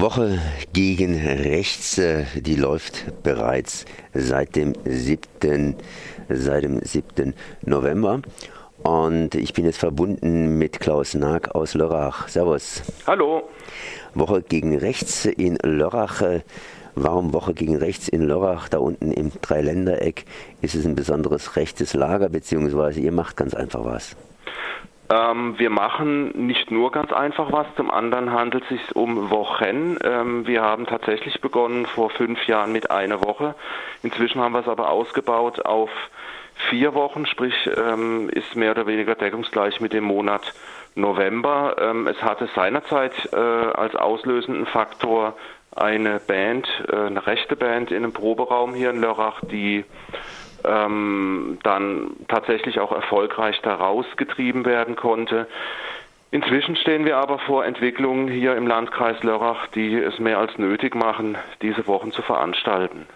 Woche gegen rechts, äh, die läuft bereits seit dem 7. seit dem 7. November. Und ich bin jetzt verbunden mit Klaus Nag aus Lörrach. Servus. Hallo. Woche gegen rechts in Lörrach. Äh, warum Woche gegen rechts in Lörrach? Da unten im Dreiländereck ist es ein besonderes rechtes Lager, beziehungsweise ihr macht ganz einfach was. Ähm, wir machen nicht nur ganz einfach was, zum anderen handelt es sich um Wochen. Ähm, wir haben tatsächlich begonnen vor fünf Jahren mit einer Woche. Inzwischen haben wir es aber ausgebaut auf vier Wochen, sprich ähm, ist mehr oder weniger deckungsgleich mit dem Monat November. Ähm, es hatte seinerzeit äh, als auslösenden Faktor eine Band, äh, eine rechte Band in einem Proberaum hier in Lörrach, die ähm, dann tatsächlich auch erfolgreich daraus getrieben werden konnte. Inzwischen stehen wir aber vor Entwicklungen hier im Landkreis Lörrach, die es mehr als nötig machen, diese Wochen zu veranstalten.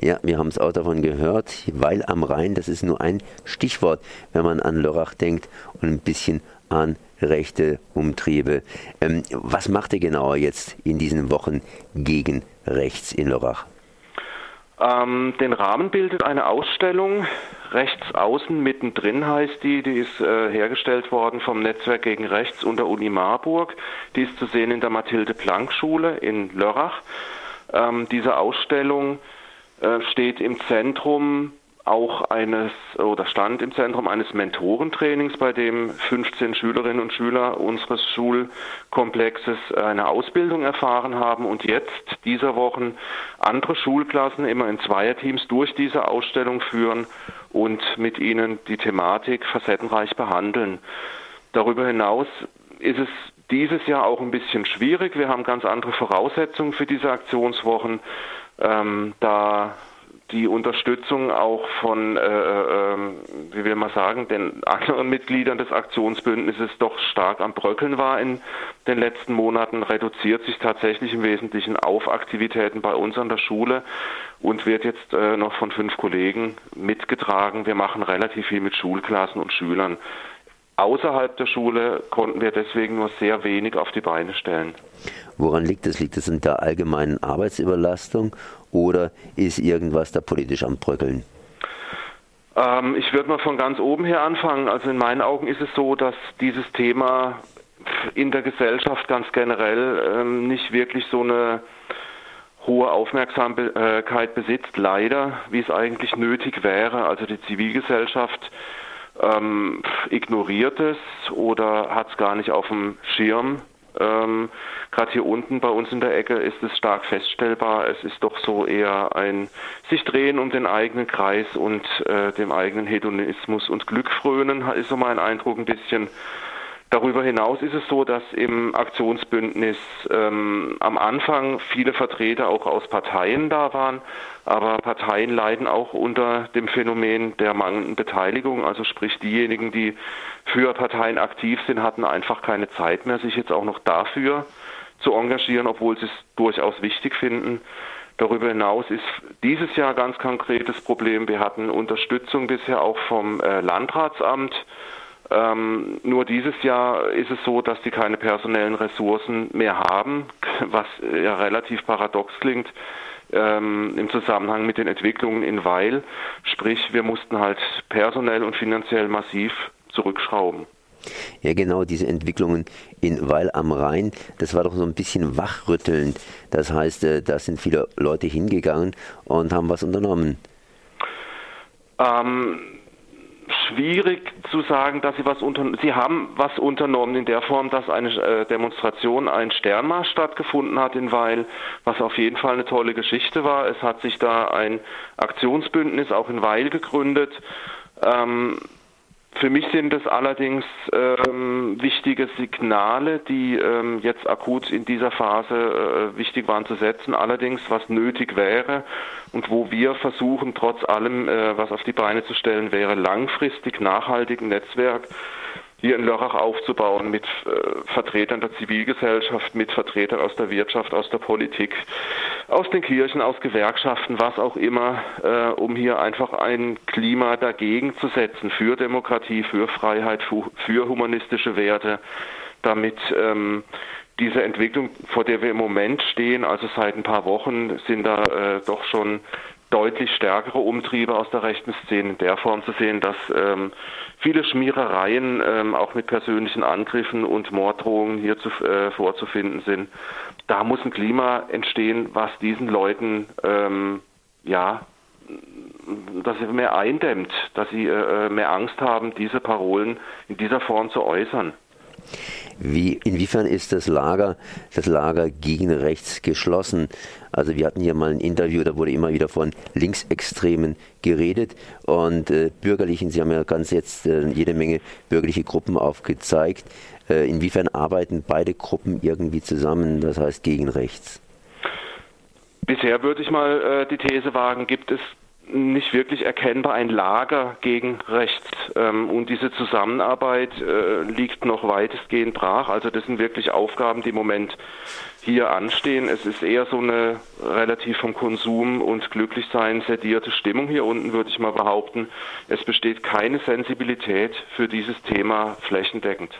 Ja, wir haben es auch davon gehört, weil am Rhein, das ist nur ein Stichwort, wenn man an Lörrach denkt und ein bisschen an rechte Umtriebe. Ähm, was macht ihr genauer jetzt in diesen Wochen gegen rechts in Lörrach? Ähm, den Rahmen bildet eine Ausstellung, rechts außen mittendrin heißt die, die ist äh, hergestellt worden vom Netzwerk gegen Rechts unter Uni Marburg. Die ist zu sehen in der Mathilde Planck Schule in Lörrach. Ähm, diese Ausstellung äh, steht im Zentrum auch eines oder stand im Zentrum eines Mentorentrainings, bei dem 15 Schülerinnen und Schüler unseres Schulkomplexes eine Ausbildung erfahren haben und jetzt dieser Wochen andere Schulklassen immer in Zweierteams durch diese Ausstellung führen und mit ihnen die Thematik facettenreich behandeln. Darüber hinaus ist es dieses Jahr auch ein bisschen schwierig. Wir haben ganz andere Voraussetzungen für diese Aktionswochen. Ähm, da die Unterstützung auch von, äh, äh, wie will man sagen, den anderen Mitgliedern des Aktionsbündnisses doch stark am Bröckeln war in den letzten Monaten, reduziert sich tatsächlich im Wesentlichen auf Aktivitäten bei uns an der Schule und wird jetzt äh, noch von fünf Kollegen mitgetragen. Wir machen relativ viel mit Schulklassen und Schülern. Außerhalb der Schule konnten wir deswegen nur sehr wenig auf die Beine stellen. Woran liegt es? Liegt es in der allgemeinen Arbeitsüberlastung oder ist irgendwas da politisch am Bröckeln? Ähm, ich würde mal von ganz oben her anfangen. Also in meinen Augen ist es so, dass dieses Thema in der Gesellschaft ganz generell ähm, nicht wirklich so eine hohe Aufmerksamkeit besitzt, leider, wie es eigentlich nötig wäre. Also die Zivilgesellschaft ähm, ignoriert es oder hat es gar nicht auf dem Schirm. Ähm, Gerade hier unten bei uns in der Ecke ist es stark feststellbar. Es ist doch so eher ein sich drehen um den eigenen Kreis und äh, dem eigenen Hedonismus und Glück frönen, ist so mein Eindruck ein bisschen. Darüber hinaus ist es so, dass im Aktionsbündnis ähm, am Anfang viele Vertreter auch aus Parteien da waren, aber Parteien leiden auch unter dem Phänomen der mangelnden Beteiligung. Also sprich diejenigen, die für Parteien aktiv sind, hatten einfach keine Zeit mehr, sich jetzt auch noch dafür zu engagieren, obwohl sie es durchaus wichtig finden. Darüber hinaus ist dieses Jahr ganz konkretes Problem. Wir hatten Unterstützung bisher auch vom äh, Landratsamt ähm, nur dieses Jahr ist es so, dass die keine personellen Ressourcen mehr haben, was ja relativ paradox klingt ähm, im Zusammenhang mit den Entwicklungen in Weil. Sprich, wir mussten halt personell und finanziell massiv zurückschrauben. Ja, genau, diese Entwicklungen in Weil am Rhein, das war doch so ein bisschen wachrüttelnd. Das heißt, äh, da sind viele Leute hingegangen und haben was unternommen. Ähm, schwierig zu sagen, dass sie was unter sie haben was unternommen in der Form, dass eine äh, Demonstration ein Sternmarsch stattgefunden hat in Weil, was auf jeden Fall eine tolle Geschichte war. Es hat sich da ein Aktionsbündnis auch in Weil gegründet. Ähm, für mich sind es allerdings ähm, wichtige Signale, die ähm, jetzt akut in dieser Phase äh, wichtig waren zu setzen. Allerdings, was nötig wäre und wo wir versuchen, trotz allem äh, was auf die Beine zu stellen, wäre langfristig nachhaltig ein Netzwerk hier in Lörrach aufzubauen mit äh, Vertretern der Zivilgesellschaft, mit Vertretern aus der Wirtschaft, aus der Politik, aus den Kirchen, aus Gewerkschaften, was auch immer, äh, um hier einfach ein Klima dagegen zu setzen für Demokratie, für Freiheit, für, für humanistische Werte, damit ähm, diese Entwicklung, vor der wir im Moment stehen, also seit ein paar Wochen, sind da äh, doch schon deutlich stärkere Umtriebe aus der rechten Szene in der Form zu sehen, dass ähm, viele Schmierereien ähm, auch mit persönlichen Angriffen und Morddrohungen hier zu, äh, vorzufinden sind. Da muss ein Klima entstehen, was diesen Leuten ähm, ja dass sie mehr eindämmt, dass sie äh, äh mehr Angst haben, diese Parolen in dieser Form zu äußern. Wie, inwiefern ist das Lager, das Lager gegen rechts geschlossen? Also wir hatten hier mal ein Interview, da wurde immer wieder von Linksextremen geredet und äh, Bürgerlichen, Sie haben ja ganz jetzt äh, jede Menge bürgerliche Gruppen aufgezeigt. Äh, inwiefern arbeiten beide Gruppen irgendwie zusammen, das heißt gegen rechts? Bisher würde ich mal äh, die These wagen, gibt es nicht wirklich erkennbar ein Lager gegen rechts. Ähm, und diese Zusammenarbeit äh, liegt noch weitestgehend brach. Also das sind wirklich Aufgaben, die im Moment hier anstehen. Es ist eher so eine relativ vom Konsum und Glücklichsein sedierte Stimmung hier unten, würde ich mal behaupten. Es besteht keine Sensibilität für dieses Thema flächendeckend.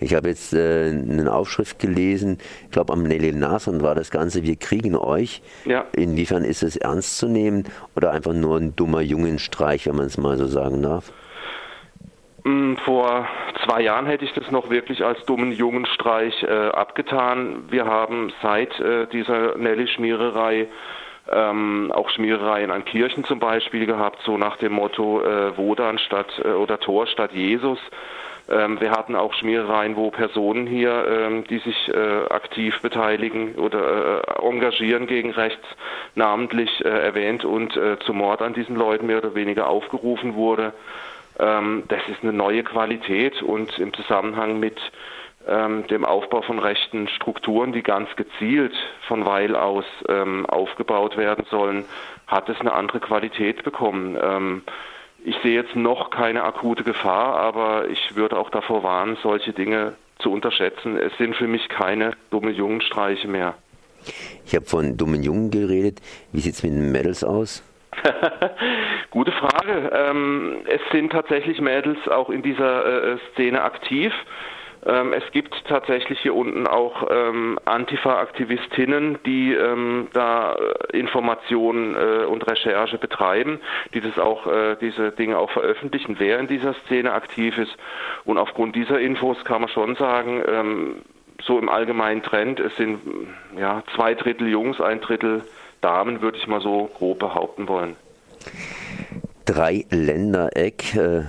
Ich habe jetzt äh, eine Aufschrift gelesen, ich glaube am Nelly Nason war das Ganze, wir kriegen euch. Ja. Inwiefern ist es ernst zu nehmen oder einfach nur ein dummer Jungenstreich, wenn man es mal so sagen darf? Mm, vor zwei Jahren hätte ich das noch wirklich als dummen Jungenstreich äh, abgetan. Wir haben seit äh, dieser Nelly-Schmiererei ähm, auch Schmierereien an Kirchen zum Beispiel gehabt, so nach dem Motto äh, Wodan statt äh, oder Tor statt Jesus. Ähm, wir hatten auch Schmierereien, wo Personen hier, ähm, die sich äh, aktiv beteiligen oder äh, engagieren gegen rechts, namentlich äh, erwähnt und äh, zum Mord an diesen Leuten mehr oder weniger aufgerufen wurde. Ähm, das ist eine neue Qualität und im Zusammenhang mit ähm, dem Aufbau von rechten Strukturen, die ganz gezielt von Weil aus ähm, aufgebaut werden sollen, hat es eine andere Qualität bekommen. Ich sehe jetzt noch keine akute Gefahr, aber ich würde auch davor warnen, solche Dinge zu unterschätzen. Es sind für mich keine dumme Jungenstreiche mehr. Ich habe von dummen Jungen geredet. Wie sieht es mit den Mädels aus? Gute Frage. Ähm, es sind tatsächlich Mädels auch in dieser äh, Szene aktiv. Ähm, es gibt tatsächlich hier unten auch ähm, Antifa-Aktivistinnen, die ähm, da äh, Informationen äh, und Recherche betreiben, die das auch, äh, diese Dinge auch veröffentlichen, wer in dieser Szene aktiv ist. Und aufgrund dieser Infos kann man schon sagen, ähm, so im allgemeinen Trend, es sind ja zwei Drittel Jungs, ein Drittel Damen, würde ich mal so grob behaupten wollen. Drei Ländereck. Äh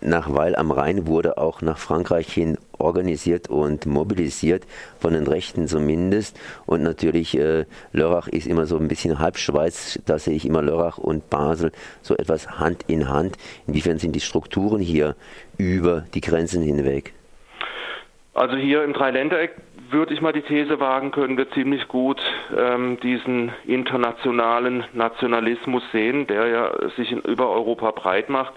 nach Weil am Rhein wurde auch nach Frankreich hin organisiert und mobilisiert, von den Rechten zumindest. Und natürlich, äh, Lörrach ist immer so ein bisschen Halbschweiz, da sehe ich immer Lörrach und Basel so etwas Hand in Hand. Inwiefern sind die Strukturen hier über die Grenzen hinweg? Also hier im Dreiländereck würde ich mal die These wagen, können wir ziemlich gut ähm, diesen internationalen Nationalismus sehen, der ja sich in, über Europa breit macht.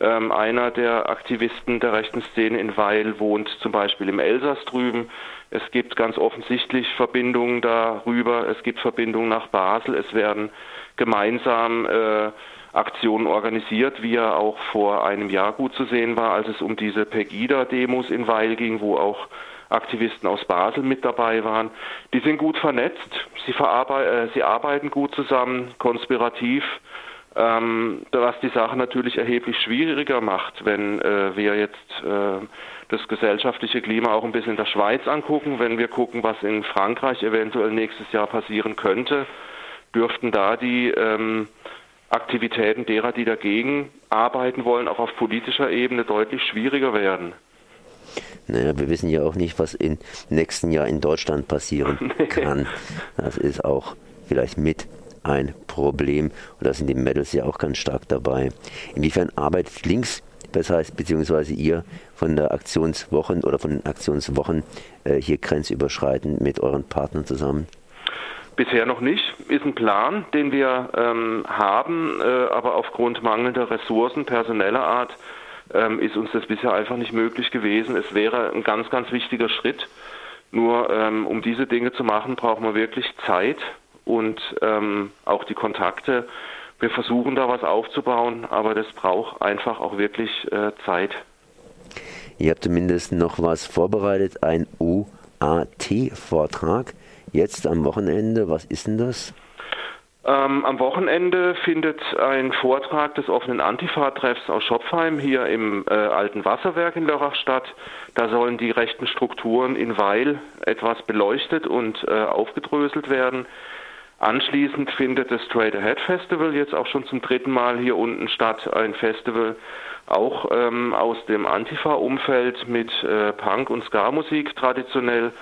Ähm, einer der Aktivisten der rechten Szene in Weil wohnt zum Beispiel im Elsass drüben. Es gibt ganz offensichtlich Verbindungen darüber. Es gibt Verbindungen nach Basel. Es werden gemeinsam äh, Aktionen organisiert, wie ja auch vor einem Jahr gut zu sehen war, als es um diese Pegida-Demos in Weil ging, wo auch Aktivisten aus Basel mit dabei waren. Die sind gut vernetzt, sie, äh, sie arbeiten gut zusammen, konspirativ ähm, was die Sache natürlich erheblich schwieriger macht, wenn äh, wir jetzt äh, das gesellschaftliche Klima auch ein bisschen in der Schweiz angucken, wenn wir gucken, was in Frankreich eventuell nächstes Jahr passieren könnte, dürften da die ähm, Aktivitäten derer, die dagegen arbeiten wollen, auch auf politischer Ebene deutlich schwieriger werden. Naja, wir wissen ja auch nicht, was im nächsten Jahr in Deutschland passieren kann. Das ist auch vielleicht mit ein Problem. Und da sind die Medals ja auch ganz stark dabei. Inwiefern arbeitet links, das heißt, beziehungsweise ihr von der Aktionswochen oder von den Aktionswochen äh, hier grenzüberschreitend mit euren Partnern zusammen? Bisher noch nicht. Ist ein Plan, den wir ähm, haben, äh, aber aufgrund mangelnder Ressourcen personeller Art ähm, ist uns das bisher einfach nicht möglich gewesen. Es wäre ein ganz, ganz wichtiger Schritt. Nur ähm, um diese Dinge zu machen, braucht man wirklich Zeit und ähm, auch die Kontakte. Wir versuchen da was aufzubauen, aber das braucht einfach auch wirklich äh, Zeit. Ihr habt zumindest noch was vorbereitet, ein U AT-Vortrag jetzt am Wochenende. Was ist denn das? Ähm, am Wochenende findet ein Vortrag des offenen Antifa-Treffs aus Schopfheim hier im äh, alten Wasserwerk in Lörrach statt. Da sollen die rechten Strukturen in Weil etwas beleuchtet und äh, aufgedröselt werden. Anschließend findet das Straight Ahead Festival jetzt auch schon zum dritten Mal hier unten statt. Ein Festival auch ähm, aus dem Antifa-Umfeld mit äh, Punk- und Ska-Musik traditionell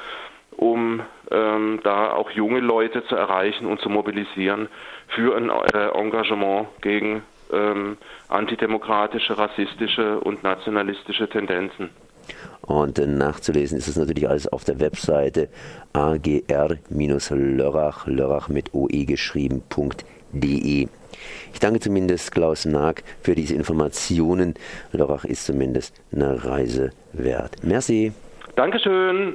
um ähm, da auch junge Leute zu erreichen und zu mobilisieren für ein äh, Engagement gegen ähm, antidemokratische, rassistische und nationalistische Tendenzen. Und nachzulesen ist es natürlich alles auf der Webseite agr-lörrach, lörrach mit oe geschrieben.de. Ich danke zumindest Klaus Naag für diese Informationen. Lörrach ist zumindest eine Reise wert. Merci. Dankeschön.